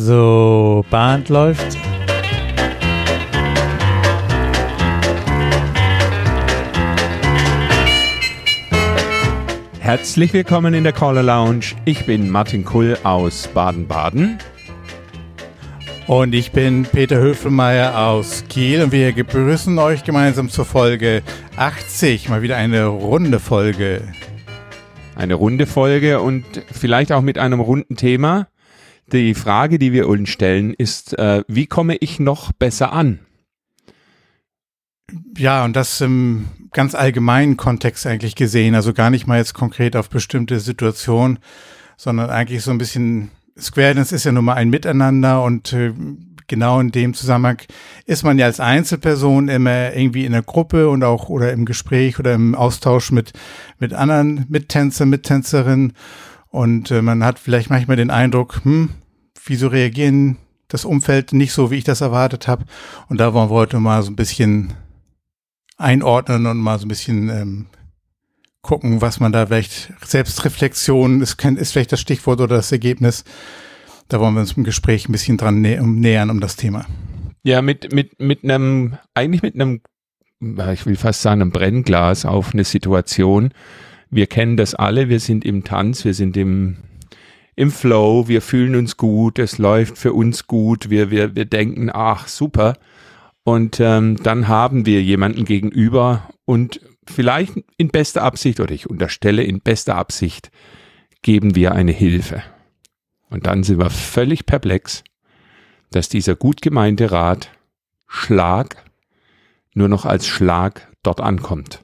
So, Band läuft. Herzlich willkommen in der Caller Lounge. Ich bin Martin Kull aus Baden-Baden. Und ich bin Peter Höfelmeier aus Kiel und wir begrüßen euch gemeinsam zur Folge 80. Mal wieder eine runde Folge. Eine runde Folge und vielleicht auch mit einem runden Thema. Die Frage, die wir uns stellen, ist, äh, wie komme ich noch besser an? Ja, und das im ganz allgemeinen Kontext eigentlich gesehen, also gar nicht mal jetzt konkret auf bestimmte Situationen, sondern eigentlich so ein bisschen, Square Dance ist ja nun mal ein Miteinander und äh, genau in dem Zusammenhang ist man ja als Einzelperson immer irgendwie in der Gruppe und auch oder im Gespräch oder im Austausch mit, mit anderen Mittänzer, Mittänzerinnen und äh, man hat vielleicht manchmal den Eindruck, hm, wieso reagieren das Umfeld nicht so, wie ich das erwartet habe. Und da wollen wir heute mal so ein bisschen einordnen und mal so ein bisschen ähm, gucken, was man da vielleicht, Selbstreflexion ist, ist vielleicht das Stichwort oder das Ergebnis. Da wollen wir uns im Gespräch ein bisschen dran nä nähern um das Thema. Ja, mit, mit, mit einem, eigentlich mit einem, ich will fast sagen, einem Brennglas auf eine Situation, wir kennen das alle, wir sind im Tanz, wir sind im, im Flow, wir fühlen uns gut, es läuft für uns gut, wir, wir, wir denken, ach super. Und ähm, dann haben wir jemanden gegenüber und vielleicht in bester Absicht, oder ich unterstelle in bester Absicht, geben wir eine Hilfe. Und dann sind wir völlig perplex, dass dieser gut gemeinte Rat Schlag nur noch als Schlag dort ankommt.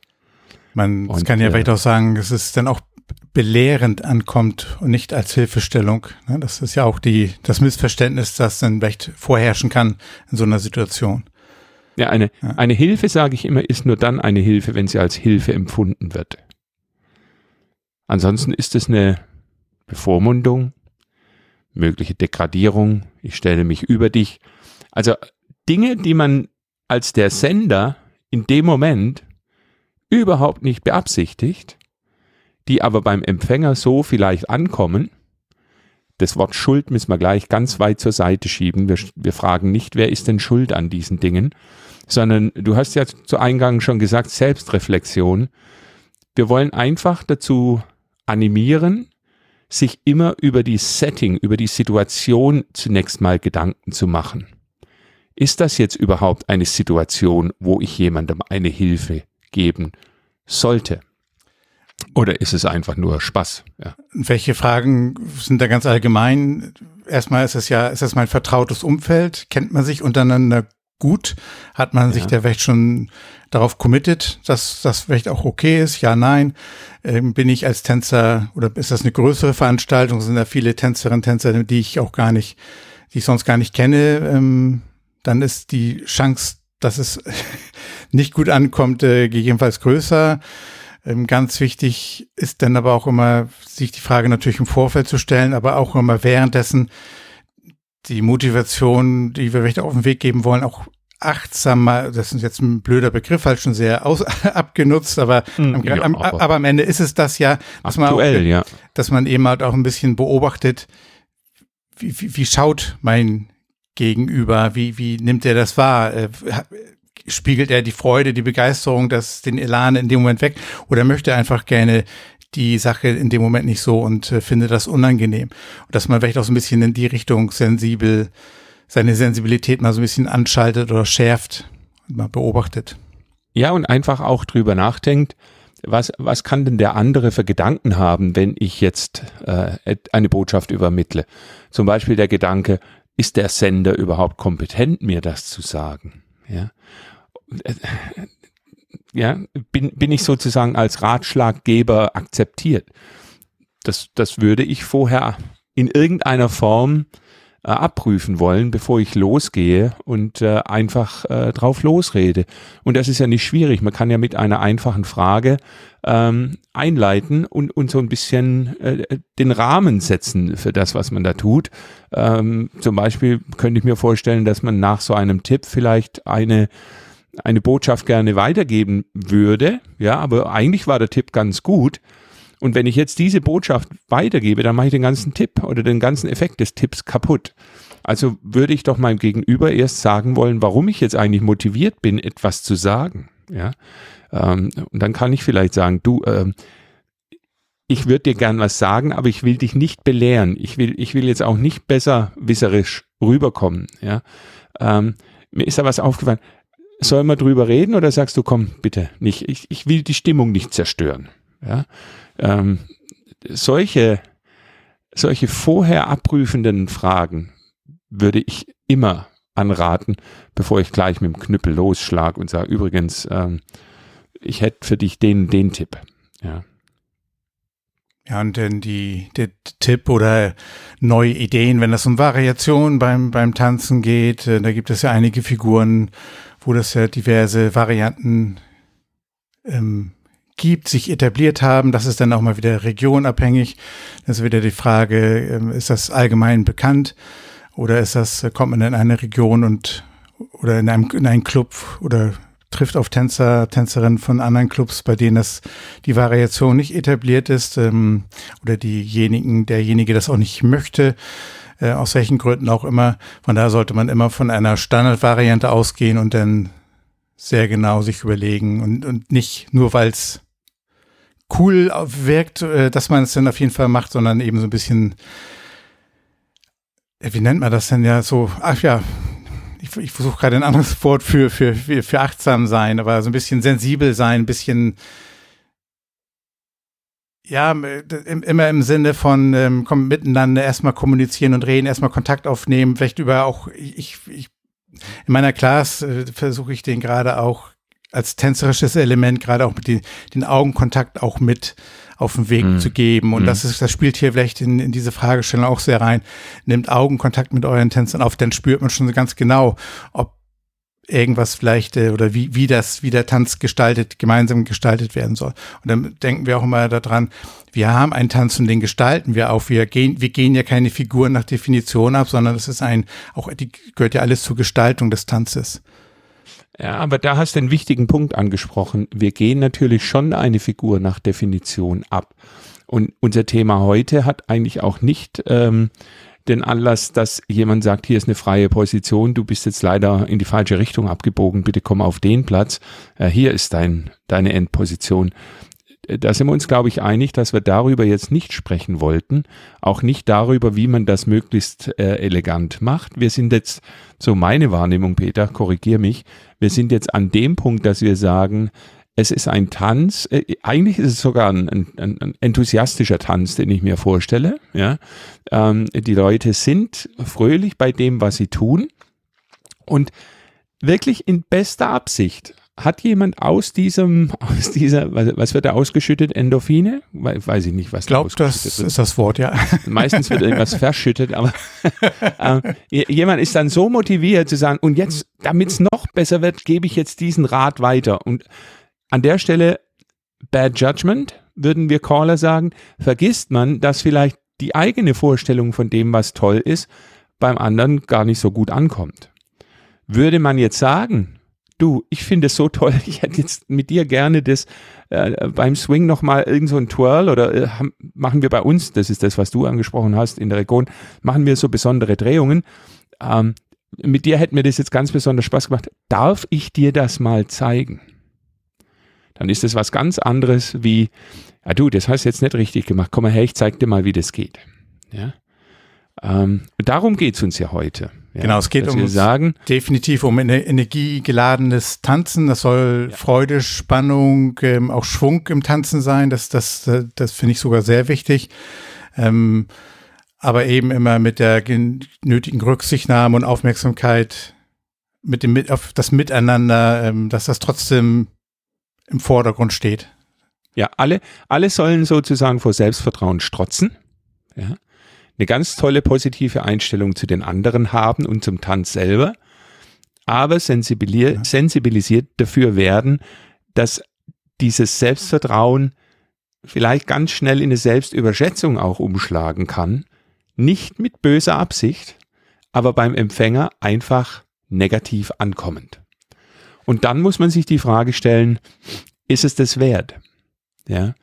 Man und, kann ja äh, vielleicht auch sagen, dass es dann auch belehrend ankommt und nicht als Hilfestellung. Ne, das ist ja auch die, das Missverständnis, das dann vielleicht vorherrschen kann in so einer Situation. Ja, eine, ja. eine Hilfe, sage ich immer, ist nur dann eine Hilfe, wenn sie als Hilfe empfunden wird. Ansonsten ist es eine Bevormundung, mögliche Degradierung, ich stelle mich über dich. Also Dinge, die man als der Sender in dem Moment überhaupt nicht beabsichtigt, die aber beim Empfänger so vielleicht ankommen. Das Wort Schuld müssen wir gleich ganz weit zur Seite schieben. Wir, wir fragen nicht, wer ist denn schuld an diesen Dingen, sondern du hast ja zu Eingang schon gesagt, Selbstreflexion. Wir wollen einfach dazu animieren, sich immer über die Setting, über die Situation zunächst mal Gedanken zu machen. Ist das jetzt überhaupt eine Situation, wo ich jemandem eine Hilfe geben sollte? Oder ist es einfach nur Spaß? Ja. Welche Fragen sind da ganz allgemein? Erstmal ist es ja, ist das mein vertrautes Umfeld? Kennt man sich untereinander gut? Hat man ja. sich da vielleicht schon darauf committed, dass das vielleicht auch okay ist? Ja, nein. Ähm, bin ich als Tänzer oder ist das eine größere Veranstaltung? Sind da viele Tänzerinnen, Tänzer, die ich auch gar nicht, die ich sonst gar nicht kenne? Ähm, dann ist die Chance, dass es nicht gut ankommt, äh, gegebenenfalls größer. Ähm, ganz wichtig ist dann aber auch immer, sich die Frage natürlich im Vorfeld zu stellen, aber auch immer währenddessen die Motivation, die wir vielleicht auf den Weg geben wollen, auch achtsam mal, das ist jetzt ein blöder Begriff, halt schon sehr aus, abgenutzt, aber, mm, am, ja, am, aber, aber, am Ende ist es das ja, dass aktuell, man, auch, ja. dass man eben halt auch ein bisschen beobachtet, wie, wie, wie schaut mein Gegenüber, wie, wie nimmt er das wahr? Spiegelt er die Freude, die Begeisterung, das, den Elan in dem Moment weg oder möchte er einfach gerne die Sache in dem Moment nicht so und äh, findet das unangenehm. Und dass man vielleicht auch so ein bisschen in die Richtung sensibel, seine Sensibilität mal so ein bisschen anschaltet oder schärft und mal beobachtet. Ja, und einfach auch drüber nachdenkt, was, was kann denn der andere für Gedanken haben, wenn ich jetzt äh, eine Botschaft übermittle? Zum Beispiel der Gedanke, ist der Sender überhaupt kompetent, mir das zu sagen? Ja ja, bin, bin ich sozusagen als Ratschlaggeber akzeptiert. Das, das würde ich vorher in irgendeiner Form äh, abprüfen wollen, bevor ich losgehe und äh, einfach äh, drauf losrede. Und das ist ja nicht schwierig. Man kann ja mit einer einfachen Frage ähm, einleiten und, und so ein bisschen äh, den Rahmen setzen für das, was man da tut. Ähm, zum Beispiel könnte ich mir vorstellen, dass man nach so einem Tipp vielleicht eine eine Botschaft gerne weitergeben würde, ja, aber eigentlich war der Tipp ganz gut. Und wenn ich jetzt diese Botschaft weitergebe, dann mache ich den ganzen Tipp oder den ganzen Effekt des Tipps kaputt. Also würde ich doch meinem Gegenüber erst sagen wollen, warum ich jetzt eigentlich motiviert bin, etwas zu sagen. Ja, ähm, und dann kann ich vielleicht sagen, du, ähm, ich würde dir gern was sagen, aber ich will dich nicht belehren. Ich will, ich will jetzt auch nicht besser wisserisch rüberkommen. Ja, ähm, mir ist da was aufgefallen. Sollen wir drüber reden oder sagst du, komm, bitte nicht? Ich, ich will die Stimmung nicht zerstören. Ja, ähm, solche, solche vorher abprüfenden Fragen würde ich immer anraten, bevor ich gleich mit dem Knüppel losschlag und sage, übrigens, ähm, ich hätte für dich den, den Tipp. Ja. Ja, und denn die, der Tipp oder neue Ideen, wenn es um Variationen beim, beim Tanzen geht, äh, da gibt es ja einige Figuren, wo das ja diverse Varianten ähm, gibt, sich etabliert haben. Das ist dann auch mal wieder regionabhängig. Das ist wieder die Frage, ähm, ist das allgemein bekannt oder ist das, äh, kommt man in eine Region und oder in einem in einen Club oder trifft auf Tänzer, Tänzerinnen von anderen Clubs, bei denen das die Variation nicht etabliert ist ähm, oder diejenigen, derjenige das auch nicht möchte, äh, aus welchen Gründen auch immer. Von daher sollte man immer von einer Standardvariante ausgehen und dann sehr genau sich überlegen und, und nicht nur, weil es cool wirkt, äh, dass man es dann auf jeden Fall macht, sondern eben so ein bisschen, äh, wie nennt man das denn ja so, ach ja, ich, ich versuche gerade ein anderes Wort für, für, für, für achtsam sein, aber so ein bisschen sensibel sein, ein bisschen, ja, immer im Sinne von ähm, komm, miteinander erstmal kommunizieren und reden, erstmal Kontakt aufnehmen, vielleicht über auch, ich, ich in meiner Class äh, versuche ich den gerade auch als tänzerisches Element, gerade auch mit den, den Augenkontakt auch mit auf den Weg mm. zu geben. Und mm. das ist, das spielt hier vielleicht in, in diese Fragestellung auch sehr rein. Nimmt Augenkontakt mit euren Tänzern auf, dann spürt man schon ganz genau, ob irgendwas vielleicht äh, oder wie, wie das, wie der Tanz gestaltet, gemeinsam gestaltet werden soll. Und dann denken wir auch immer daran, wir haben einen Tanz und den gestalten wir auch. Wir gehen, wir gehen ja keine Figuren nach Definition ab, sondern das ist ein, auch die gehört ja alles zur Gestaltung des Tanzes. Ja, aber da hast du einen wichtigen Punkt angesprochen. Wir gehen natürlich schon eine Figur nach Definition ab. Und unser Thema heute hat eigentlich auch nicht ähm, den Anlass, dass jemand sagt, hier ist eine freie Position, du bist jetzt leider in die falsche Richtung abgebogen, bitte komm auf den Platz, äh, hier ist dein, deine Endposition. Äh, da sind wir uns, glaube ich, einig, dass wir darüber jetzt nicht sprechen wollten, auch nicht darüber, wie man das möglichst äh, elegant macht. Wir sind jetzt, so meine Wahrnehmung, Peter, korrigier mich, wir sind jetzt an dem Punkt, dass wir sagen, es ist ein Tanz, äh, eigentlich ist es sogar ein, ein, ein, enthusiastischer Tanz, den ich mir vorstelle. Ja? Ähm, die Leute sind fröhlich bei dem, was sie tun und wirklich in bester Absicht. Hat jemand aus diesem, aus dieser, was, wird da ausgeschüttet? Endorphine? Weiß ich nicht, was ich glaube, das wird. ist das Wort, ja. Meistens wird irgendwas verschüttet, aber äh, jemand ist dann so motiviert zu sagen, und jetzt, damit es noch besser wird, gebe ich jetzt diesen Rat weiter. Und an der Stelle Bad Judgment, würden wir Caller sagen, vergisst man, dass vielleicht die eigene Vorstellung von dem, was toll ist, beim anderen gar nicht so gut ankommt. Würde man jetzt sagen, du, ich finde es so toll, ich hätte jetzt mit dir gerne das äh, beim Swing nochmal irgend so ein Twirl oder äh, machen wir bei uns, das ist das, was du angesprochen hast in der Region, machen wir so besondere Drehungen. Ähm, mit dir hätte mir das jetzt ganz besonders Spaß gemacht. Darf ich dir das mal zeigen? dann ist das was ganz anderes wie, ja du, das hast du jetzt nicht richtig gemacht, komm mal her, ich zeig dir mal, wie das geht. Ja? Ähm, darum geht's uns ja heute. Ja, genau, es geht um sagen, definitiv um energiegeladenes Tanzen. Das soll ja. Freude, Spannung, ähm, auch Schwung im Tanzen sein. Das, das, das finde ich sogar sehr wichtig. Ähm, aber eben immer mit der nötigen Rücksichtnahme und Aufmerksamkeit mit dem auf das Miteinander, ähm, dass das trotzdem im Vordergrund steht. Ja, alle, alle sollen sozusagen vor Selbstvertrauen strotzen. Ja. Eine ganz tolle positive Einstellung zu den anderen haben und zum Tanz selber, aber sensibilis ja. sensibilisiert dafür werden, dass dieses Selbstvertrauen vielleicht ganz schnell in eine Selbstüberschätzung auch umschlagen kann. Nicht mit böser Absicht, aber beim Empfänger einfach negativ ankommend. Und dann muss man sich die Frage stellen, ist es das wert? Ja.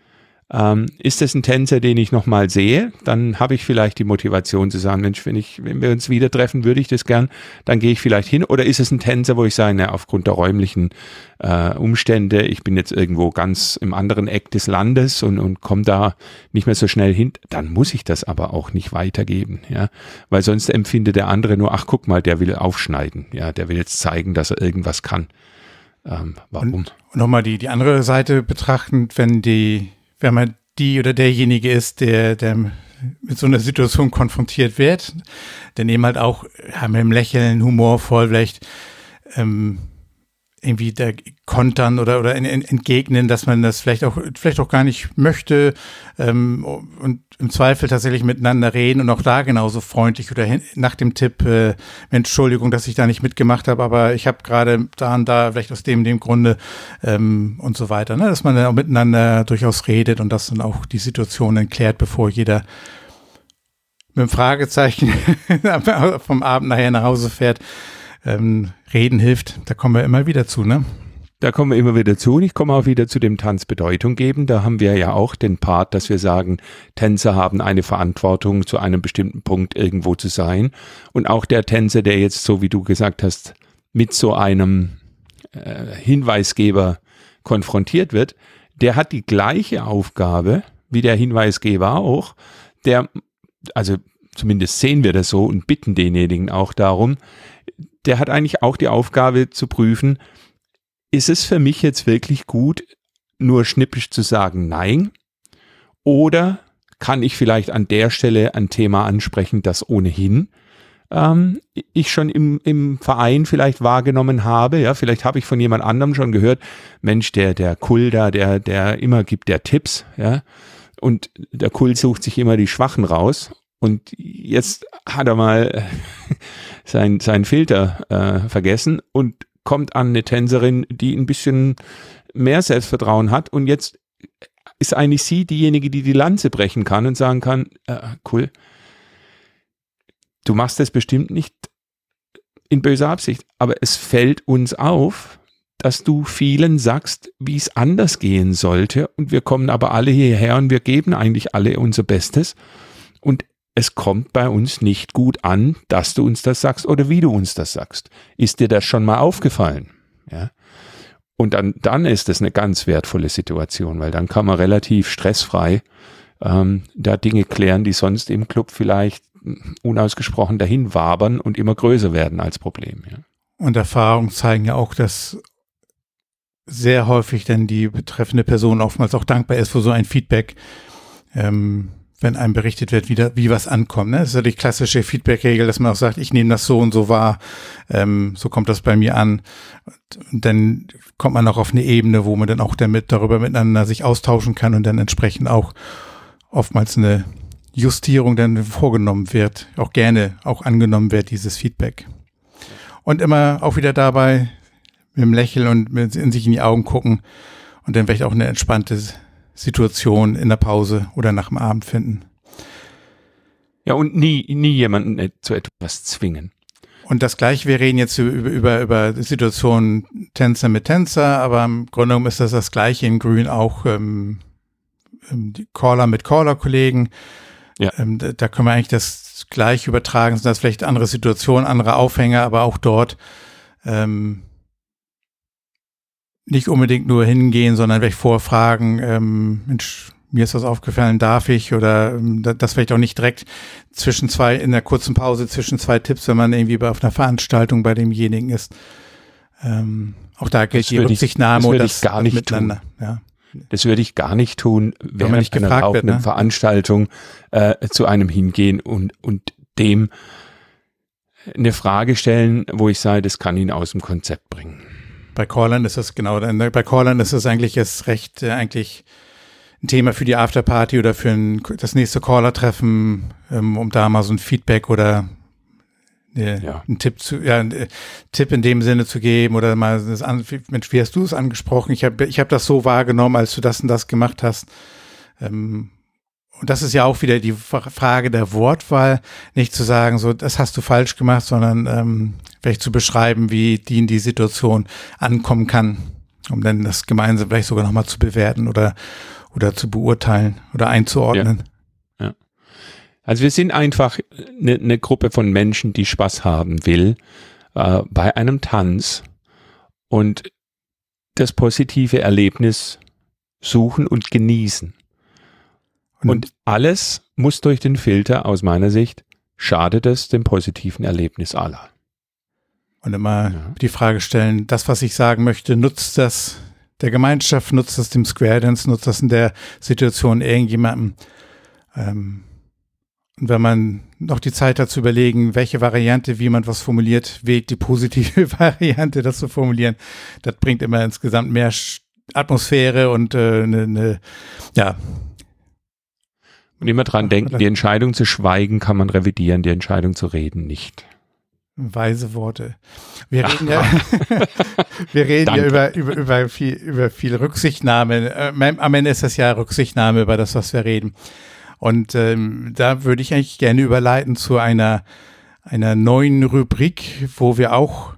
Ähm, ist das ein Tänzer, den ich nochmal sehe, dann habe ich vielleicht die Motivation zu sagen, Mensch, wenn ich, wenn wir uns wieder treffen, würde ich das gern, dann gehe ich vielleicht hin. Oder ist es ein Tänzer, wo ich sage, na, aufgrund der räumlichen äh, Umstände, ich bin jetzt irgendwo ganz im anderen Eck des Landes und, und komme da nicht mehr so schnell hin, dann muss ich das aber auch nicht weitergeben, ja, weil sonst empfindet der andere nur, ach guck mal, der will aufschneiden, ja, der will jetzt zeigen, dass er irgendwas kann. Ähm, warum? Und nochmal die, die andere Seite betrachtend, wenn die wenn man die oder derjenige ist, der, der mit so einer Situation konfrontiert wird, dann eben halt auch ja, mit dem Lächeln, humorvoll vielleicht ähm, irgendwie da kontern oder, oder entgegnen, dass man das vielleicht auch, vielleicht auch gar nicht möchte ähm, und im Zweifel tatsächlich miteinander reden und auch da genauso freundlich oder hin, nach dem Tipp, äh, Entschuldigung, dass ich da nicht mitgemacht habe, aber ich habe gerade da und da vielleicht aus dem, dem Grunde ähm, und so weiter, ne? dass man dann auch miteinander durchaus redet und das dann auch die Situation entklärt, bevor jeder mit dem Fragezeichen vom Abend nachher nach Hause fährt ähm, Reden hilft, da kommen wir immer wieder zu, ne? Da kommen wir immer wieder zu und ich komme auch wieder zu dem Tanz Bedeutung geben. Da haben wir ja auch den Part, dass wir sagen, Tänzer haben eine Verantwortung, zu einem bestimmten Punkt irgendwo zu sein. Und auch der Tänzer, der jetzt, so wie du gesagt hast, mit so einem äh, Hinweisgeber konfrontiert wird, der hat die gleiche Aufgabe wie der Hinweisgeber auch. Der, also zumindest sehen wir das so und bitten denjenigen auch darum, der hat eigentlich auch die Aufgabe zu prüfen, ist es für mich jetzt wirklich gut, nur schnippisch zu sagen Nein? Oder kann ich vielleicht an der Stelle ein Thema ansprechen, das ohnehin ähm, ich schon im, im Verein vielleicht wahrgenommen habe. Ja, vielleicht habe ich von jemand anderem schon gehört, Mensch, der, der Kulda, der, der immer gibt der Tipps, ja. Und der Kult sucht sich immer die Schwachen raus. Und jetzt hat er mal sein, sein Filter äh, vergessen und kommt an eine Tänzerin, die ein bisschen mehr Selbstvertrauen hat. Und jetzt ist eigentlich sie diejenige, die die Lanze brechen kann und sagen kann, äh, cool, du machst das bestimmt nicht in böser Absicht, aber es fällt uns auf, dass du vielen sagst, wie es anders gehen sollte. Und wir kommen aber alle hierher und wir geben eigentlich alle unser Bestes. Und es kommt bei uns nicht gut an, dass du uns das sagst oder wie du uns das sagst. Ist dir das schon mal aufgefallen? Ja. Und dann, dann ist es eine ganz wertvolle Situation, weil dann kann man relativ stressfrei ähm, da Dinge klären, die sonst im Club vielleicht unausgesprochen dahin wabern und immer größer werden als Problem. Ja. Und Erfahrungen zeigen ja auch, dass sehr häufig denn die betreffende Person oftmals auch dankbar ist für so ein Feedback. Ähm, wenn einem berichtet wird, wie, da, wie was ankommt. Ne? Das ist ja die klassische Feedback-Regel, dass man auch sagt, ich nehme das so und so wahr, ähm, so kommt das bei mir an. Und dann kommt man auch auf eine Ebene, wo man dann auch damit darüber miteinander sich austauschen kann und dann entsprechend auch oftmals eine Justierung dann vorgenommen wird, auch gerne auch angenommen wird, dieses Feedback. Und immer auch wieder dabei mit dem Lächeln und mit in sich in die Augen gucken und dann vielleicht auch eine entspannte Situation in der Pause oder nach dem Abend finden. Ja, und nie, nie jemanden zu etwas zwingen. Und das gleiche, wir reden jetzt über, über, über Situationen Tänzer mit Tänzer, aber im Grunde genommen ist das das gleiche in Grün auch ähm, ähm Caller mit Caller-Kollegen. Ja. Ähm, da, da können wir eigentlich das gleich übertragen, sind das vielleicht andere Situationen, andere Aufhänger, aber auch dort ähm, nicht unbedingt nur hingehen, sondern vielleicht vorfragen, ähm, Mensch, mir ist was aufgefallen, darf ich oder ähm, das vielleicht auch nicht direkt zwischen zwei, in der kurzen Pause zwischen zwei Tipps, wenn man irgendwie auf einer Veranstaltung bei demjenigen ist. Ähm, auch da gilt die Rücksichtnahme und das, gar nicht miteinander. Tun. Ja. Das würde ich gar nicht tun, wenn man nicht einer laufenden wird, ne? Veranstaltung äh, zu einem hingehen und, und dem eine Frage stellen, wo ich sage, das kann ihn aus dem Konzept bringen. Bei Callern ist das genau, bei Callern ist es eigentlich jetzt recht, äh, eigentlich ein Thema für die Afterparty oder für ein, das nächste Caller-Treffen, ähm, um da mal so ein Feedback oder äh, ja. einen Tipp zu, ja, einen äh, Tipp in dem Sinne zu geben oder mal das an, Mensch, wie hast du es angesprochen? Ich habe ich hab das so wahrgenommen, als du das und das gemacht hast. Ähm, und das ist ja auch wieder die Frage der Wortwahl, nicht zu sagen, so, das hast du falsch gemacht, sondern ähm, vielleicht zu beschreiben, wie die in die Situation ankommen kann, um dann das gemeinsam vielleicht sogar nochmal zu bewerten oder oder zu beurteilen oder einzuordnen. Ja. Also wir sind einfach eine, eine Gruppe von Menschen, die Spaß haben will äh, bei einem Tanz und das positive Erlebnis suchen und genießen. Und, alles muss durch den Filter aus meiner Sicht schadet es dem positiven Erlebnis aller. Und immer ja. die Frage stellen, das, was ich sagen möchte, nutzt das der Gemeinschaft, nutzt das dem Square Dance, nutzt das in der Situation irgendjemandem. Ähm, und wenn man noch die Zeit hat zu überlegen, welche Variante, wie man was formuliert, wählt die positive Variante, das zu formulieren, das bringt immer insgesamt mehr Atmosphäre und äh, eine, ne, ja. Und immer dran denken, die Entscheidung zu schweigen kann man revidieren, die Entscheidung zu reden nicht. Weise Worte. Wir reden ja, wir reden ja über, über, über, viel, über viel Rücksichtnahme. Äh, am Ende ist das ja Rücksichtnahme über das, was wir reden. Und ähm, da würde ich eigentlich gerne überleiten zu einer, einer neuen Rubrik, wo wir auch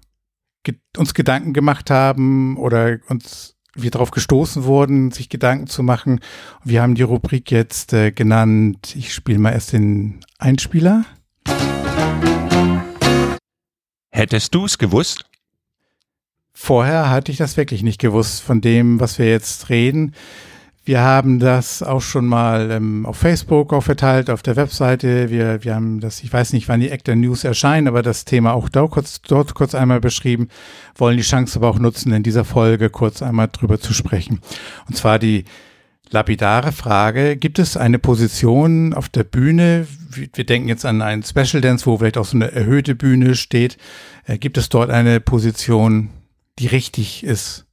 ge uns Gedanken gemacht haben oder uns wir darauf gestoßen wurden, sich Gedanken zu machen. Wir haben die Rubrik jetzt äh, genannt, ich spiele mal erst den Einspieler. Hättest du es gewusst? Vorher hatte ich das wirklich nicht gewusst von dem, was wir jetzt reden. Wir haben das auch schon mal ähm, auf Facebook auch verteilt, auf der Webseite. Wir, wir haben das, ich weiß nicht, wann die Actor News erscheinen, aber das Thema auch dort kurz, dort kurz einmal beschrieben, wollen die Chance aber auch nutzen, in dieser Folge kurz einmal drüber zu sprechen. Und zwar die lapidare Frage, gibt es eine Position auf der Bühne, wir denken jetzt an einen Special Dance, wo vielleicht auch so eine erhöhte Bühne steht, äh, gibt es dort eine Position, die richtig ist?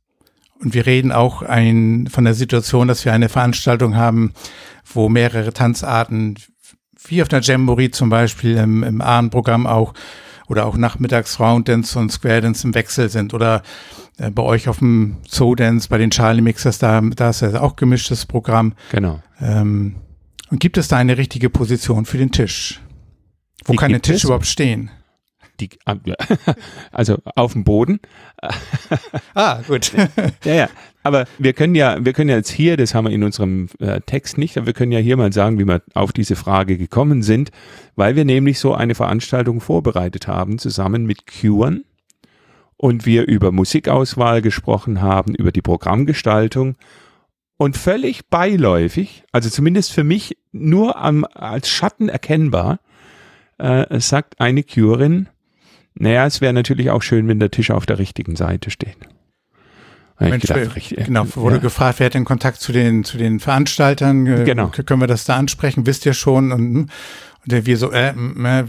Und wir reden auch ein, von der Situation, dass wir eine Veranstaltung haben, wo mehrere Tanzarten, wie auf einer Jamboree zum Beispiel im, im Ahn-Programm auch, oder auch nachmittags Rounddance und Square Dance im Wechsel sind oder äh, bei euch auf dem Zoo Dance, bei den Charlie Mixers, da, da ist ja auch gemischtes Programm. Genau. Ähm, und gibt es da eine richtige Position für den Tisch? Wo die kann der Tisch es? überhaupt stehen? Die, ah, also auf dem Boden. ah, gut. ja, ja. Aber wir können ja, wir können ja jetzt hier, das haben wir in unserem äh, Text nicht, aber wir können ja hier mal sagen, wie wir auf diese Frage gekommen sind, weil wir nämlich so eine Veranstaltung vorbereitet haben, zusammen mit Curen und wir über Musikauswahl gesprochen haben, über die Programmgestaltung und völlig beiläufig, also zumindest für mich nur am, als Schatten erkennbar, äh, sagt eine Curin, naja, es wäre natürlich auch schön, wenn der Tisch auf der richtigen Seite steht. Mensch, gedacht, richtig, genau, wurde ja. gefragt, wer hat den Kontakt zu den, zu den Veranstaltern? Äh, genau. Können wir das da ansprechen? Wisst ihr schon? Und, und wir so, äh, äh,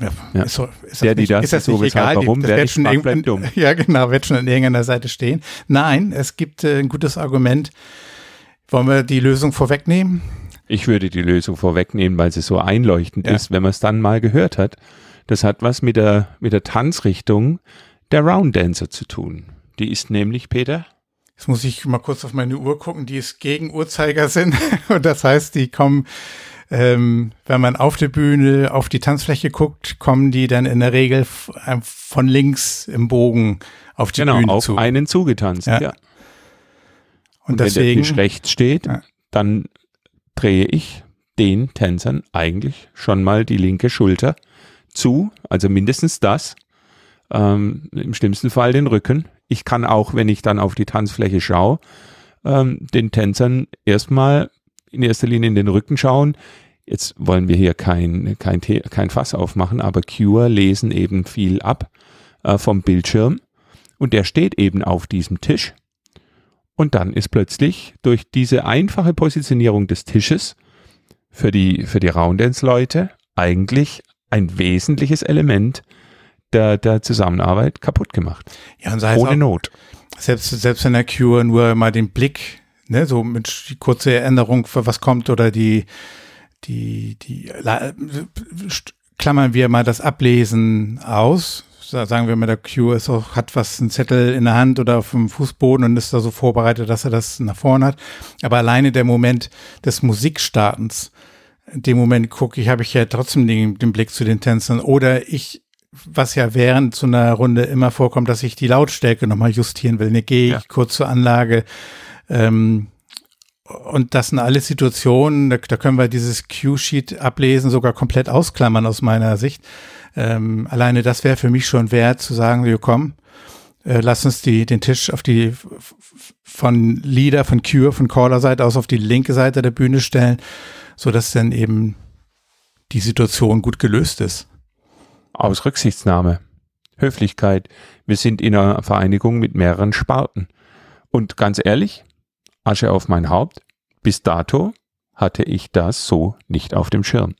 ja, ja. Ist, so, ist der, die das, ist das so nicht egal? Warum, das wird schon dumm. Ja, genau, wird schon an irgendeiner Seite stehen. Nein, es gibt äh, ein gutes Argument. Wollen wir die Lösung vorwegnehmen? Ich würde die Lösung vorwegnehmen, weil sie so einleuchtend ja. ist, wenn man es dann mal gehört hat. Das hat was mit der, mit der Tanzrichtung der Round Dancer zu tun. Die ist nämlich, Peter? Jetzt muss ich mal kurz auf meine Uhr gucken, die ist gegen Uhrzeigersinn. Und das heißt, die kommen, ähm, wenn man auf der Bühne auf die Tanzfläche guckt, kommen die dann in der Regel äh, von links im Bogen auf die genau, Bühne auf zu. einen zugetanzt, ja. ja. Und, Und deswegen, wenn der Tisch rechts steht, ja. dann drehe ich den Tänzern eigentlich schon mal die linke Schulter zu, also mindestens das. Ähm, Im schlimmsten Fall den Rücken. Ich kann auch, wenn ich dann auf die Tanzfläche schaue, ähm, den Tänzern erstmal in erster Linie in den Rücken schauen. Jetzt wollen wir hier kein, kein, kein Fass aufmachen, aber Cure lesen eben viel ab äh, vom Bildschirm und der steht eben auf diesem Tisch. Und dann ist plötzlich durch diese einfache Positionierung des Tisches für die, für die Rounddance-Leute eigentlich ein wesentliches Element der, der Zusammenarbeit kaputt gemacht. Ja, und sei Ohne auch, Not. Selbst, selbst in der Cure nur mal den Blick, ne, so mit die kurze Erinnerung, für was kommt oder die, die, die, klammern wir mal das Ablesen aus. Sagen wir mal, der Cure ist auch, hat was, einen Zettel in der Hand oder auf dem Fußboden und ist da so vorbereitet, dass er das nach vorne hat. Aber alleine der Moment des Musikstartens, in dem Moment gucke ich, habe ich ja trotzdem den, den Blick zu den Tänzern. Oder ich, was ja während so einer Runde immer vorkommt, dass ich die Lautstärke nochmal justieren will. Ne, gehe ich ja. kurz zur Anlage ähm, und das sind alle Situationen, da, da können wir dieses Q-Sheet ablesen, sogar komplett ausklammern aus meiner Sicht. Ähm, alleine das wäre für mich schon wert zu sagen, wir kommen, äh, lass uns die, den Tisch auf die von Leader, von Cure, von Caller-Seite aus auf die linke Seite der Bühne stellen, so dass dann eben die Situation gut gelöst ist. Aus Rücksichtnahme, Höflichkeit. Wir sind in einer Vereinigung mit mehreren Sparten. Und ganz ehrlich, Asche auf mein Haupt, bis dato hatte ich das so nicht auf dem Schirm.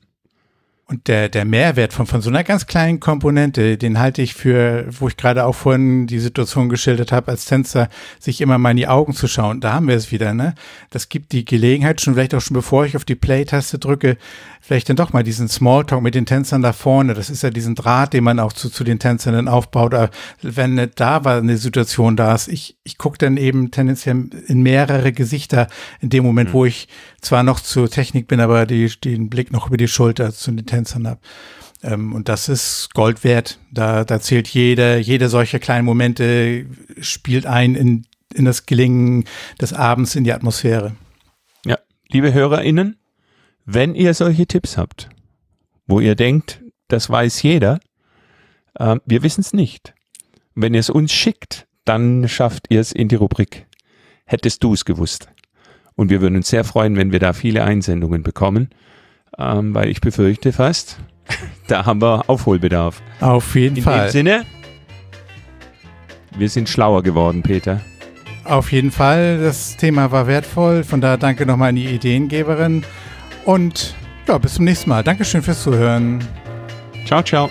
Und der, der Mehrwert von, von so einer ganz kleinen Komponente, den halte ich für, wo ich gerade auch vorhin die Situation geschildert habe, als Tänzer, sich immer mal in die Augen zu schauen. Da haben wir es wieder, ne? Das gibt die Gelegenheit, schon vielleicht auch schon bevor ich auf die Play-Taste drücke, vielleicht dann doch mal diesen Smalltalk mit den Tänzern da vorne. Das ist ja diesen Draht, den man auch zu, zu den Tänzern dann aufbaut. Aber wenn da war eine Situation da ist, ich, ich gucke dann eben tendenziell in mehrere Gesichter in dem Moment, mhm. wo ich zwar noch zur Technik bin, aber die, den Blick noch über die Schulter zu den Tänzern habe. Ähm, und das ist Gold wert. Da, da zählt jede, jede solche kleinen Momente spielt ein in, in das Gelingen des Abends, in die Atmosphäre. Ja, liebe HörerInnen, wenn ihr solche Tipps habt, wo ihr denkt, das weiß jeder, äh, wir wissen es nicht. Wenn ihr es uns schickt, dann schafft ihr es in die Rubrik. Hättest du es gewusst? Und wir würden uns sehr freuen, wenn wir da viele Einsendungen bekommen, ähm, weil ich befürchte fast, da haben wir Aufholbedarf. Auf jeden in Fall. In dem Sinne, wir sind schlauer geworden, Peter. Auf jeden Fall. Das Thema war wertvoll. Von daher danke nochmal an die Ideengeberin. Und ja, bis zum nächsten Mal. Dankeschön fürs Zuhören. Ciao, ciao.